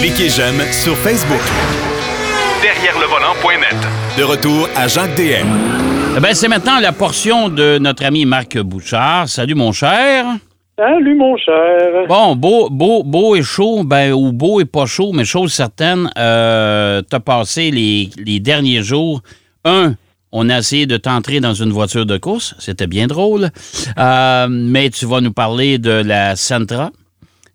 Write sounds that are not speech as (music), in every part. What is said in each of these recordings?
Cliquez j'aime sur Facebook. Derrière le volant.net. De retour à Jacques DM. Eh ben, c'est maintenant la portion de notre ami Marc Bouchard. Salut, mon cher. Salut, mon cher. Bon, beau, beau, beau et chaud, ben, ou beau et pas chaud, mais chose certaine, euh, t'as passé les, les derniers jours. Un, on a essayé de t'entrer dans une voiture de course. C'était bien drôle. Euh, mais tu vas nous parler de la Sentra.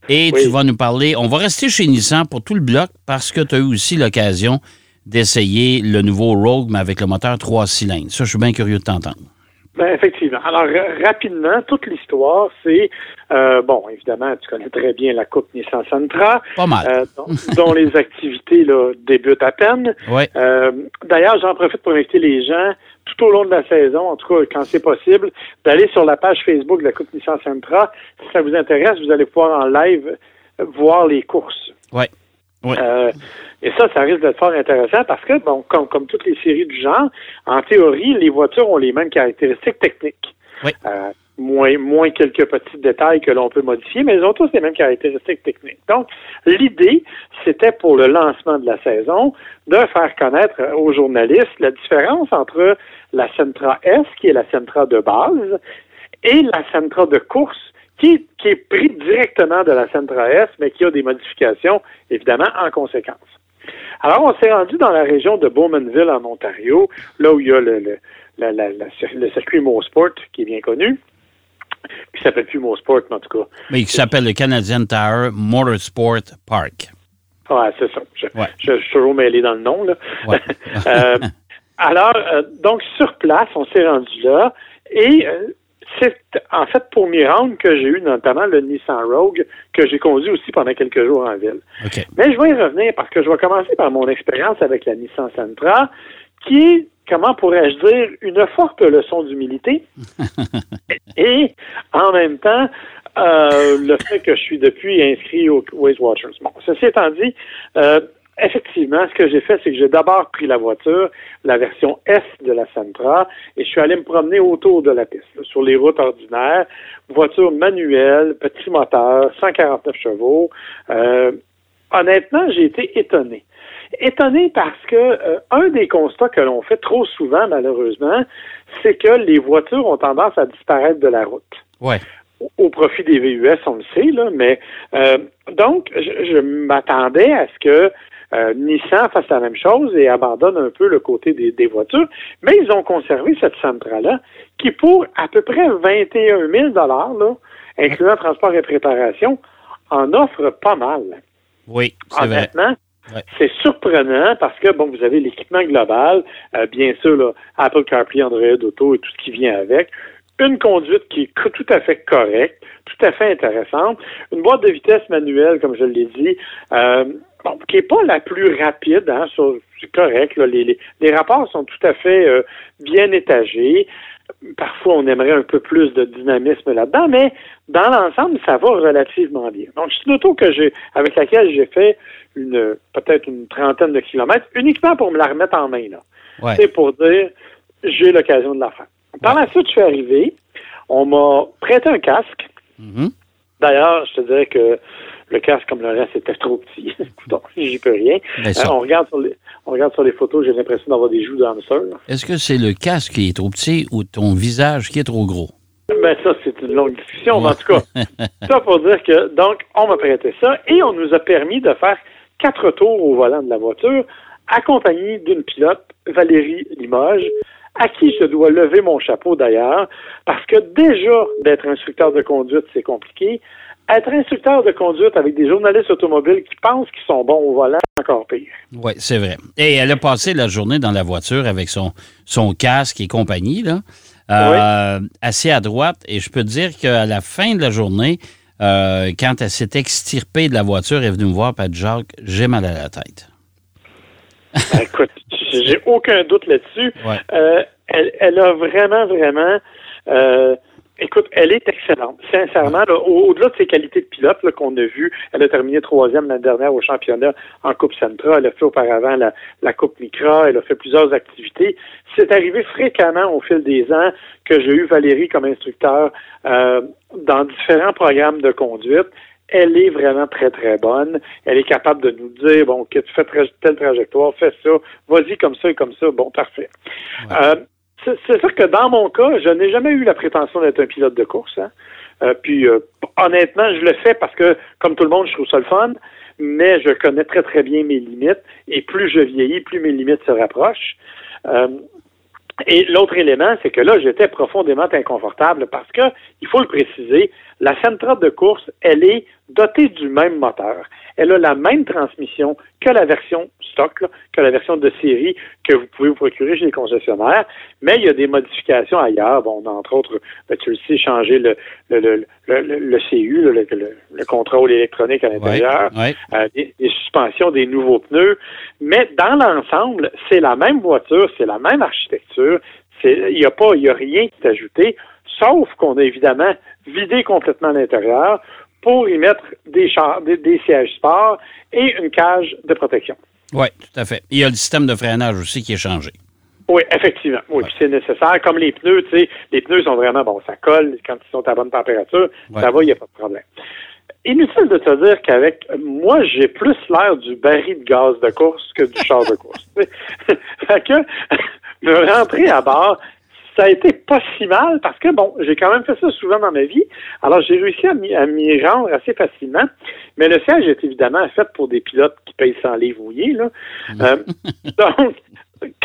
Et tu vas nous parler. On va rester chez Nissan pour tout le bloc parce que tu as eu aussi l'occasion d'essayer le nouveau Rogue, mais avec le moteur 3 cylindres. Ça, je suis bien curieux de t'entendre. Ben, effectivement. Alors, rapidement, toute l'histoire, c'est, euh, bon, évidemment, tu connais très bien la Coupe Nissan Sentra. Pas mal. Euh, (laughs) dont, les activités là, débutent à peine. Ouais. Euh, D'ailleurs, j'en profite pour inviter les gens, tout au long de la saison, en tout cas quand c'est possible, d'aller sur la page Facebook de la Coupe Nissan Sentra. Si ça vous intéresse, vous allez pouvoir en live voir les courses. Oui. Ouais. Euh, et ça, ça risque d'être fort intéressant parce que, bon, comme, comme toutes les séries du genre, en théorie, les voitures ont les mêmes caractéristiques techniques. Euh, moins, moins quelques petits détails que l'on peut modifier, mais ils ont tous les mêmes caractéristiques techniques. Donc, l'idée, c'était pour le lancement de la saison de faire connaître aux journalistes la différence entre la Sentra S, qui est la Sentra de base, et la Sentra de course, qui, qui est pris directement de la Sentra S, mais qui a des modifications, évidemment, en conséquence. Alors, on s'est rendu dans la région de Bowmanville, en Ontario, là où il y a le, la, la, la, le circuit Mosport, qui est bien connu, qui s'appelle plus Mosport, mais en tout cas. Mais qui s'appelle le Canadian Tower Motorsport Park. Ouais, c'est ça. Je, Ouais. je, je suis toujours mêlé dans le nom, là. Ouais. (laughs) Euh, alors, euh, donc, sur place, on s'est rendu là, et euh, c'est en fait pour m'y rendre que j'ai eu notamment le Nissan Rogue, que j'ai conduit aussi pendant quelques jours en ville. Mais je vais y revenir parce que je vais commencer par mon expérience avec la Nissan Sentra, qui est, comment pourrais-je dire, une forte leçon d'humilité. (laughs) et en même temps, euh, le fait que je suis depuis inscrit au Waste Watchers. Bon, ceci étant dit, euh, effectivement, ce que j'ai fait, c'est que j'ai d'abord pris la voiture, la version S de la Sentra, et je suis allé me promener autour de la piste, sur les routes ordinaires, voiture manuelle, petit moteur, 149 chevaux. Euh, honnêtement, j'ai été étonné. Étonné parce que euh, un des constats que l'on fait trop souvent, malheureusement, c'est que les voitures ont tendance à disparaître de la route Ouais. au- au profit des VUS, on le sait, là, mais euh, donc je, je m'attendais à ce que euh, Nissan fasse la même chose et abandonne un peu le côté des, des voitures, mais ils ont conservé cette Sentra-là qui, pour à peu près 21 000 là, incluant transport et préparation, en offre pas mal. Oui, c'est vrai. Honnêtement, C'est surprenant parce que, bon, vous avez l'équipement global, euh, bien sûr, là, Apple CarPlay, Android Auto et tout ce qui vient avec. Une conduite qui est tout à fait correcte, tout à fait intéressante. Une boîte de vitesse manuelle, comme je l'ai dit, euh, bon, qui n'est pas la plus rapide, hein, c'est correct. là. Les, les, les rapports sont tout à fait euh, bien étagés. Parfois, on aimerait un peu plus de dynamisme là-dedans, mais dans l'ensemble, ça va relativement bien. Donc, c'est une auto que j'ai, avec laquelle j'ai fait une peut-être une trentaine de kilomètres, uniquement pour me la remettre en main. Là. Ouais. C'est pour dire, j'ai l'occasion de la faire. Par la suite, je suis arrivé, on m'a prêté un casque. Mhm. D'ailleurs, je te dirais que le casque, comme le reste, était trop petit. (laughs) Donc, j'y peux rien. Euh, on, regarde sur les, on regarde sur les photos, j'ai l'impression d'avoir des joues d'hamster. Est-ce que c'est le casque qui est trop petit ou ton visage qui est trop gros? Ben ça, c'est une longue discussion, mais en tout cas, ça pour dire que, donc, on m'a prêté ça et on nous a permis de faire quatre tours au volant de la voiture, accompagné d'une pilote, Valérie Limoges, à qui je dois lever mon chapeau d'ailleurs, parce que déjà, d'être instructeur de conduite, c'est compliqué. Être instructeur de conduite avec des journalistes automobiles qui pensent qu'ils sont bons au volant, c'est encore pire. Oui, c'est vrai. Et elle a passé la journée dans la voiture avec son, son casque et compagnie, là, euh, assis à droite. Et je peux te dire qu'à la fin de la journée, euh, quand elle s'est extirpée de la voiture, elle est venue me voir, pas de Jacques, j'ai mal à la tête. Ben, écoute, j'ai aucun doute là-dessus. Ouais. Euh, elle, elle a vraiment, vraiment. Écoute, elle est excellente. Sincèrement, là, au- au-delà de ses qualités de pilote qu'on a vues, elle a terminé troisième l'année dernière au championnat en Coupe Centra. Elle a fait auparavant la, la Coupe Micra. Elle a fait plusieurs activités. C'est arrivé fréquemment au fil des ans que j'ai eu Valérie comme instructeur euh, dans différents programmes de conduite. elle est vraiment très, très bonne. Elle est capable de nous dire, bon, que tu fais telle trajectoire, fais ça, vas-y comme ça et comme ça, bon, parfait. Euh, c'est sûr que dans mon cas, je n'ai jamais eu la prétention d'être un pilote de course. Hein. Euh, puis, euh, honnêtement, je le fais parce que, comme tout le monde, je trouve ça le fun, mais je connais très, très bien mes limites. Et plus je vieillis, plus mes limites se rapprochent. Euh, et l'autre élément, c'est que là, j'étais profondément inconfortable parce que, il faut le préciser, la Sentra de course, elle est dotée du même moteur. Elle a la même transmission que la version stock, que la version de série que vous pouvez vous procurer chez les concessionnaires, mais il y a des modifications ailleurs. Bon, entre autres, ben, tu le sais, changer le, le, le, le, CU, le, le, contrôle électronique à l'intérieur, euh, des, suspensions, des nouveaux pneus. Mais dans l'ensemble, c'est la même voiture, c'est la même architecture. Il n'y a pas, il y a rien qui est ajouté, sauf qu'on a évidemment vidé complètement l'intérieur pour y mettre des, des, sièges sport et une cage de protection. Oui, tout à fait. Il y a le système de freinage aussi qui est changé. Oui, effectivement. Oui, c'est nécessaire. Comme les pneus, tu sais, les pneus sont vraiment, bon, ça colle quand ils sont à bonne température, ça va, il n'y a pas de problème. Inutile de te dire qu'avec moi, j'ai plus l'air du baril de gaz de course que du char de course. (laughs) fait que (laughs) me rentrer à bord, ça a été pas si mal parce que, bon, j'ai quand même fait ça souvent dans ma vie. Alors, j'ai réussi à m'y rendre assez facilement. Mais le siège est évidemment fait pour des pilotes qui payent sans livres mouillés. Là. Euh, (laughs) donc,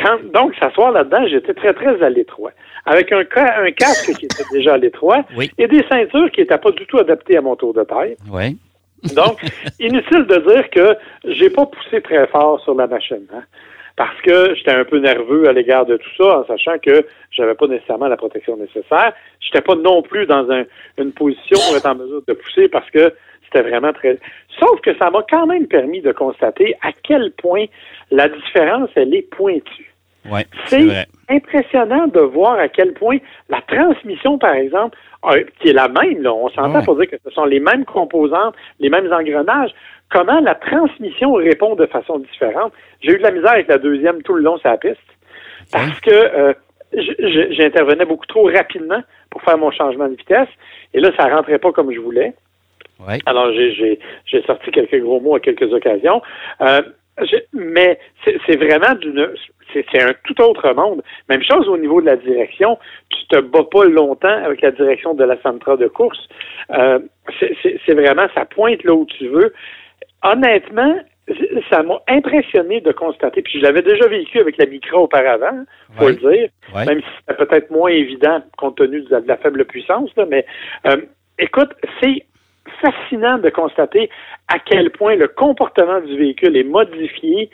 quand, donc, s'asseoir là-dedans, j'étais très, très à l'étroit. Avec un, un casque qui était déjà à l'étroit (laughs) et des ceintures qui n'étaient pas du tout adaptées à mon tour de taille. Oui. Donc, (laughs) inutile de dire que j'ai pas poussé très fort sur la machine. Hein parce que j'étais un peu nerveux à l'égard de tout ça, en sachant que j'avais pas nécessairement la protection nécessaire. J'étais pas non plus dans une position pour être en mesure de pousser parce que c'était vraiment très. Sauf que ça m'a quand même permis de constater à quel point la différence elle est pointue. Ouais, c'est impressionnant de voir à quel point la transmission, par exemple, qui est la même, là, on s'entend pour dire que ce sont les mêmes composantes, les mêmes engrenages, comment la transmission répond de façon différente? J'ai eu de la misère avec la deuxième tout le long sur la piste parce que euh, j'intervenais beaucoup trop rapidement pour faire mon changement de vitesse et là, ça rentrait pas comme je voulais. Alors, j'ai sorti quelques gros mots à quelques occasions. Euh, mais c'est vraiment d'une c'est un tout autre monde. Même chose au niveau de la direction. Tu te bats pas longtemps avec la direction de la centrale de course. Euh, c'est vraiment, ça pointe là où tu veux honnêtement, ça m'a impressionné de constater, puis je l'avais déjà vécu avec la micro auparavant, faut le dire, même si c'est peut-être moins évident compte tenu de la, faible puissance, mais euh, écoute, c'est fascinant de constater à quel point le comportement du véhicule est modifié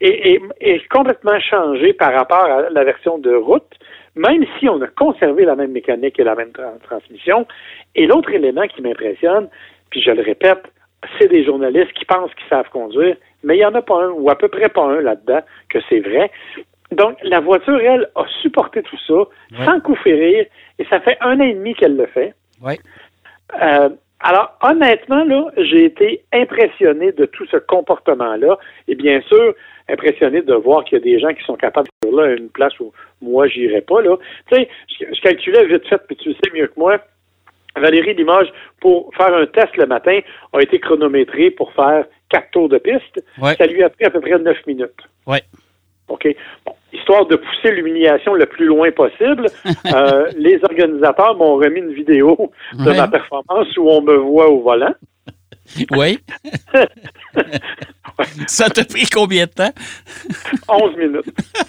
et est complètement changé par rapport à la version de route, même si on a conservé la même mécanique et la même transmission. Et l'autre élément qui m'impressionne, puis je le répète, c'est des journalistes qui pensent qu'ils savent conduire, mais il n'y en a pas un, ou à peu près pas un là-dedans, que c'est vrai. Donc, la voiture, elle, a supporté tout ça, sans coup férir, et ça fait un an et demi qu'elle le fait. Oui. Euh, alors, honnêtement, là, j'ai été impressionné de tout ce comportement-là, et bien sûr, impressionné de voir qu'il y a des gens qui sont capables de faire là une place où moi, j'irais pas, là. Tu sais, je, calculais vite fait, puis tu le sais mieux que moi, Valérie Limoges, pour faire un test le matin, a été chronométrée pour faire quatre tours de piste. Ça lui a pris à peu près neuf minutes. Oui. OK? Histoire de pousser l'humiliation le plus loin possible, (laughs) euh, les organisateurs m'ont remis une vidéo de ma performance où on me voit au volant. Oui. (laughs) Ça t'a pris combien de temps? 11 minutes. (laughs)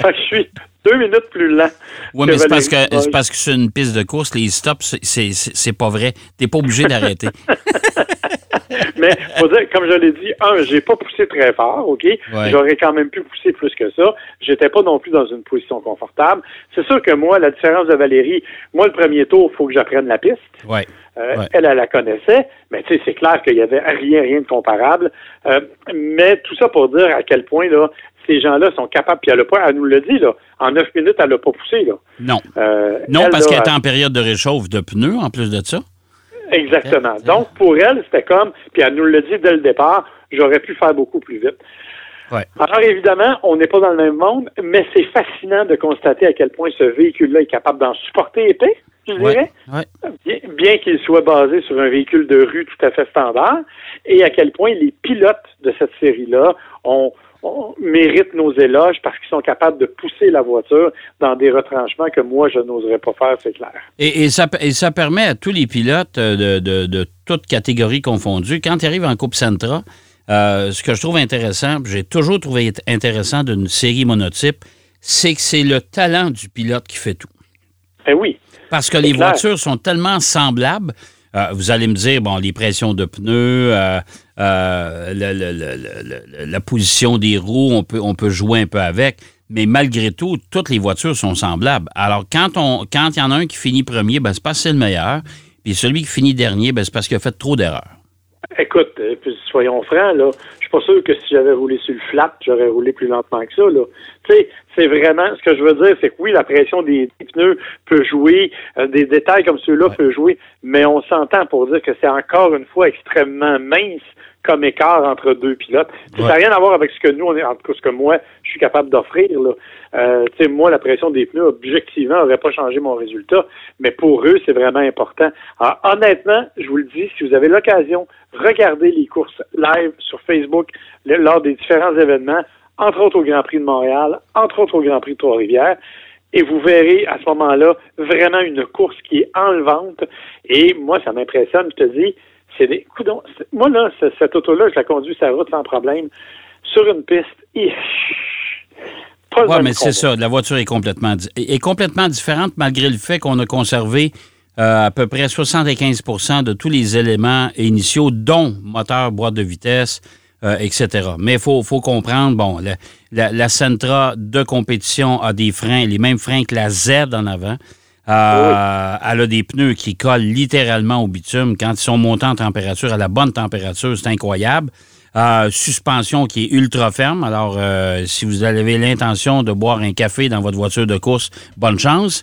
fait que je suis deux minutes plus lent. Oui, mais c'est parce, que, c'est parce que c'est une piste de course, les stops, c'est, c'est, pas vrai. T'es pas obligé d'arrêter. (laughs) mais faut dire, comme je l'ai dit, un, j'ai pas poussé très fort, OK? J'aurais quand même pu pousser plus que ça. J'étais pas non plus dans une position confortable. C'est sûr que moi, la différence de Valérie, moi, le premier tour, il faut que j'apprenne la piste. Ouais. Euh, elle, elle la connaissait, mais tu sais, c'est clair qu'il y avait rien, rien de comparable. Euh, mais tout ça pour dire à quel point là, ces gens-là sont capables, puis elle, a pas, elle nous le dit, là, en neuf minutes, elle n'a pas poussé. Là. Non. Euh, non, parce qu'elle était en période de réchauffe de pneus, en plus de ça. Exactement. Donc, pour elle, c'était comme, puis elle nous le dit dès le départ, j'aurais pu faire beaucoup plus vite. Ouais. Alors, évidemment, on n'est pas dans le même monde, mais c'est fascinant de constater à quel point ce véhicule-là est capable d'en supporter épais. je dirais, ouais. bien, bien qu'il soit basé sur un véhicule de rue tout à fait standard, et à quel point les pilotes de cette série-là ont- méritent nos éloges parce qu'ils sont capables de pousser la voiture dans des retranchements que moi, je n'oserais pas faire, c'est clair. Et, et ça, et ça permet à tous les pilotes euh, de, de, de toutes catégories confondues, quand ils arrivent en Coupe Sentra, euh, ce que je trouve intéressant, j'ai toujours trouvé intéressant d'une série monotype, c'est que c'est le talent du pilote qui fait tout. Eh oui. Parce que les clair. voitures sont tellement semblables. Euh, vous allez me dire, bon, les pressions de pneus, euh, euh, la position des roues, on peut, jouer un peu avec. Mais malgré tout, toutes les voitures sont semblables. Alors, quand on, quand il y en a un qui finit premier, ben, c'est parce que c'est le meilleur. Puis celui qui finit dernier, ben, c'est parce qu'il a fait trop d'erreurs. Écoute, puis soyons francs, là, pas sûr que si j'avais roulé sur le flat, j'aurais roulé plus lentement que ça, là. Tu sais, c'est vraiment, ce que je veux dire, c'est que oui, la pression des, des pneus peut jouer, euh, des détails comme ceux-là peuvent jouer, mais on s'entend pour dire que c'est encore une fois extrêmement mince comme écart entre deux pilotes. Ça n'a rien à voir avec ce que nous, on est, en tout cas, ce que moi, je suis capable d'offrir, là. Euh, tu sais, moi, la pression des pneus, objectivement, n'aurait pas changé mon résultat, mais pour eux, c'est vraiment important. Alors, honnêtement, je vous le dis, si vous avez l'occasion, regardez les courses live sur Facebook le- lors des différents événements, entre autres au Grand Prix de Montréal, entre autres au Grand Prix de Trois-Rivières, et vous verrez à ce moment-là vraiment une course qui est enlevante. Et moi, ça m'impressionne, je te dis, c'est des. coudoncs, c'est- moi, là, ce- cette auto-là, je la conduis la route sans problème. Sur une piste, pas Oui, mais c'est ça. La voiture est complètement, est complètement différente malgré le fait qu'on a conservé euh, à peu près 75% de tous les éléments initiaux, dont moteur, boîte de vitesse, euh, etc. Mais il faut, faut comprendre, bon, la, la, la Sentra de compétition a des freins, les mêmes freins que la Z en avant. Euh, Elle a des pneus qui collent littéralement au bitume. Quand ils sont montés en température, à la bonne température, c'est incroyable. Euh, suspension qui est ultra ferme. Alors, euh, si vous avez l'intention de boire un café dans votre voiture de course, bonne chance.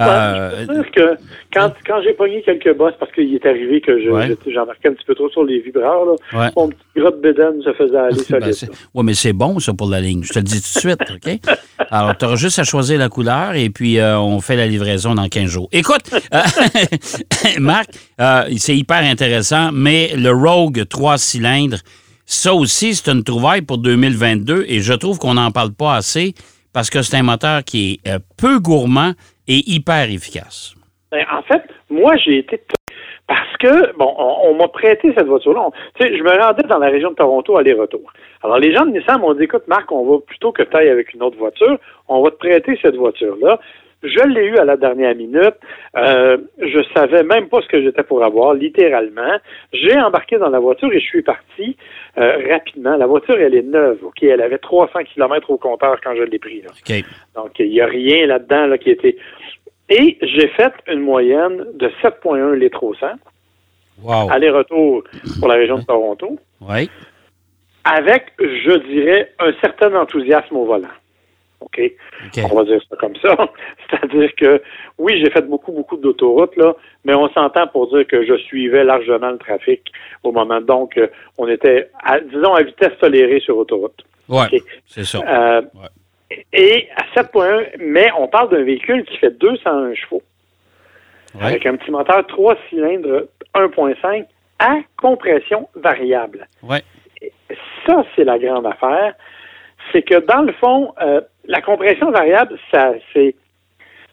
Euh, Ouais, je dire que quand, quand j'ai pogné quelques bosses parce qu'il est arrivé que je- Ouais. j'embarquais un petit peu trop sur les vibreurs, là, Ouais. mon petit gras de bédaine se faisait aller solide. Ben, ouais, mais c'est bon, ça, pour la ligne. Je te le dis tout de suite, OK? (laughs) Alors, tu auras juste à choisir la couleur et puis euh, on fait la livraison dans 15 jours. Écoute, euh, (laughs) Marc, euh, c'est hyper intéressant, mais le Rogue 3 cylindres, ça aussi, c'est une trouvaille pour 2022 et je trouve qu'on n'en parle pas assez parce que c'est un moteur qui est peu gourmand et hyper efficace. Ben, en fait, moi, j'ai été parce que, bon, on, m'a prêté cette voiture-là. Je me rendais dans la région de Toronto aller-retour. Alors, les gens de Nissan m'ont dit, écoute, Marc, on va plutôt que tu ailles avec une autre voiture, on va te prêter cette voiture-là. Je l'ai eu à la dernière minute. Euh, je savais même pas ce que j'étais pour avoir, littéralement. J'ai embarqué dans la voiture et je suis parti euh, rapidement. La voiture, elle est neuve, OK? Elle avait 300 km au compteur quand je l'ai pris. Là. Donc, il n'y a rien là-dedans là, qui était. Et j'ai fait une moyenne de 7,1 litres au 100, Wow. aller-retour pour la région de Toronto, Oui. avec, je dirais, un certain enthousiasme au volant. OK? OK. On va dire ça comme ça. (laughs) C'est-à-dire que, oui, j'ai fait beaucoup, beaucoup d'autoroutes, là, mais on s'entend pour dire que je suivais largement le trafic au moment. Donc, euh, on était, à- disons, à vitesse tolérée sur autoroute. OK? c'est ça. Euh, Et à 7.1, mais on parle d'un véhicule qui fait 201 chevaux, Ouais. avec un petit moteur 3 cylindres 1.5 à compression variable. Ouais. Ça, c'est la grande affaire. C'est que dans le fond, euh, la compression variable, ça, c'est.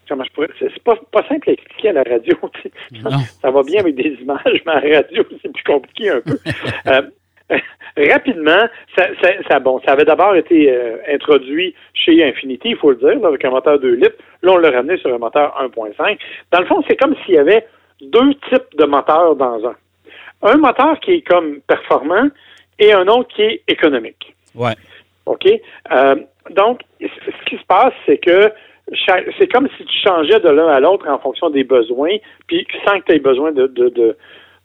Comment je pourrais. C'est pas, pas simple à expliquer à la radio. (laughs) Ça va bien avec des images, mais à la radio, (laughs) c'est plus compliqué un peu. (laughs) Euh, rapidement, ça, ça, ça- bon, ça avait d'abord été euh, introduit chez Infinity, il faut le dire, là, avec un moteur 2 litres. Là, on l'a ramené sur un moteur 1.5. Dans le fond, c'est comme s'il y avait deux types de moteurs dans un. Un moteur qui est comme performant et un autre qui est économique. Ouais. OK? Euh, donc, ce qui se passe, c'est que c'est comme si tu changeais de l'un à l'autre en fonction des besoins, puis sans que tu aies besoin de, de- de-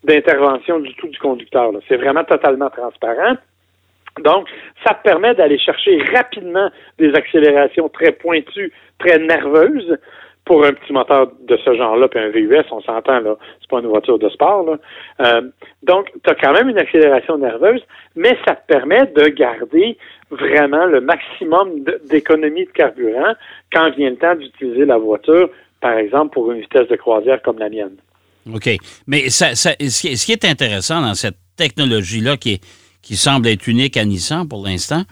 d'intervention du tout du conducteur. C'est vraiment totalement transparent. Donc, ça te permet d'aller chercher rapidement des accélérations très pointues, très nerveuses pour un petit moteur de ce genre-là, puis un VUS, on s'entend, là, c'est pas une voiture de sport. Là. Euh, donc, tu as quand même une accélération nerveuse, mais ça te permet de garder vraiment le maximum d'économie de carburant quand vient le temps d'utiliser la voiture par exemple, pour une vitesse de croisière comme la mienne. OK. Mais ça, ça, ce qui est intéressant dans cette technologie-là, qui, est, qui semble être unique à Nissan pour l'instant,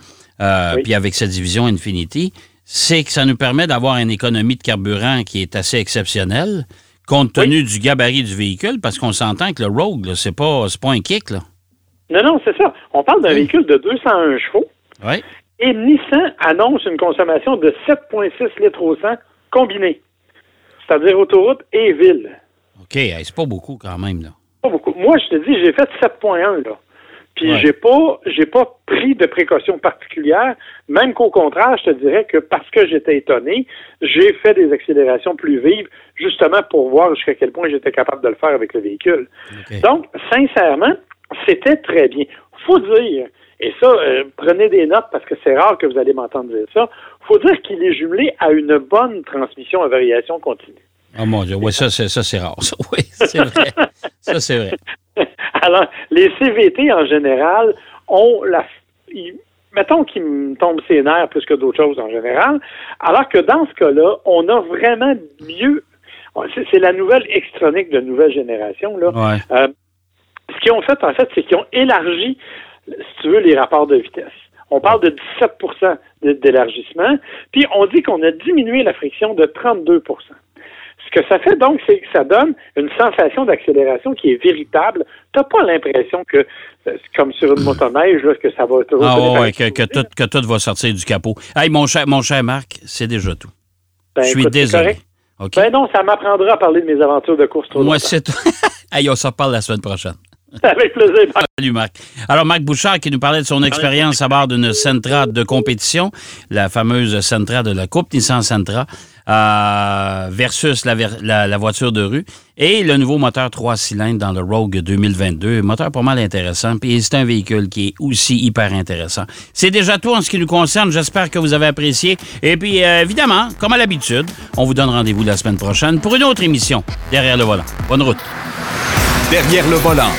euh, puis avec cette division Infinity, c'est que ça nous permet d'avoir une économie de carburant qui est assez exceptionnelle, compte tenu du gabarit du véhicule, parce qu'on s'entend que le Rogue, c'est pas, pas un kick, là. Non, non, c'est ça. On parle d'un véhicule de 201 chevaux. Oui. Et Nissan annonce une consommation de 7,6 litres au 100 combiné, c'est-à-dire autoroute et ville. OK, c'est pas beaucoup quand même, là. Pas beaucoup. Moi, je te dis, j'ai fait 7,1, là. Puis j'ai pas j'ai pas pris de précautions particulières, même qu'au contraire, je te dirais que parce que j'étais étonné, j'ai fait des accélérations plus vives, justement pour voir jusqu'à quel point j'étais capable de le faire avec le véhicule. Donc, sincèrement, c'était très bien. Faut dire, et ça, euh, prenez des notes parce que c'est rare que vous allez m'entendre dire ça, faut dire qu'il est jumelé à une bonne transmission à variation continue. Oh mon Dieu, oui, ça, c'est, ça, c'est rare. (laughs) Oui, c'est vrai. ça, c'est vrai. (laughs) Alors, les CVT, en général, ont la... mettons qu'ils me tombent ses nerfs plus que d'autres choses en général, alors que dans ce cas-là, on a vraiment mieux... C'est, la nouvelle extronique de nouvelle génération, là. Euh, ce qu'ils ont fait, en fait, c'est qu'ils ont élargi, si tu veux, les rapports de vitesse. On parle de 17% d'élargissement, puis on dit qu'on a diminué la friction de 32 ce que ça fait donc, c'est que ça donne une sensation d'accélération qui est véritable. Tu n'as pas l'impression que, comme sur une motoneige, là, que ça va toujours. Ah ouais, que, que, tout, que, tout, va sortir du capot. Hey, mon cher, mon cher Marc, c'est déjà tout. Ben, Je suis désolé. Ben non, ça m'apprendra à parler de mes aventures de course trop Moi, c'est tout. (laughs) hey, on s'en reparle la semaine prochaine. (laughs) Avec plaisir. Salut, Marc. Alors, Marc Bouchard qui nous parlait de son expérience à bord d'une Sentra de compétition, la fameuse Sentra de la Coupe Nissan Sentra, euh, versus la, voiture de rue, et le nouveau moteur 3 cylindres dans le Rogue 2022. Moteur pas mal intéressant, puis c'est un véhicule qui est aussi hyper intéressant. C'est déjà tout en ce qui nous concerne. J'espère que vous avez apprécié. Et puis, euh, évidemment, comme à l'habitude, on vous donne rendez-vous la semaine prochaine pour une autre émission Derrière le volant. Bonne route. Derrière le volant.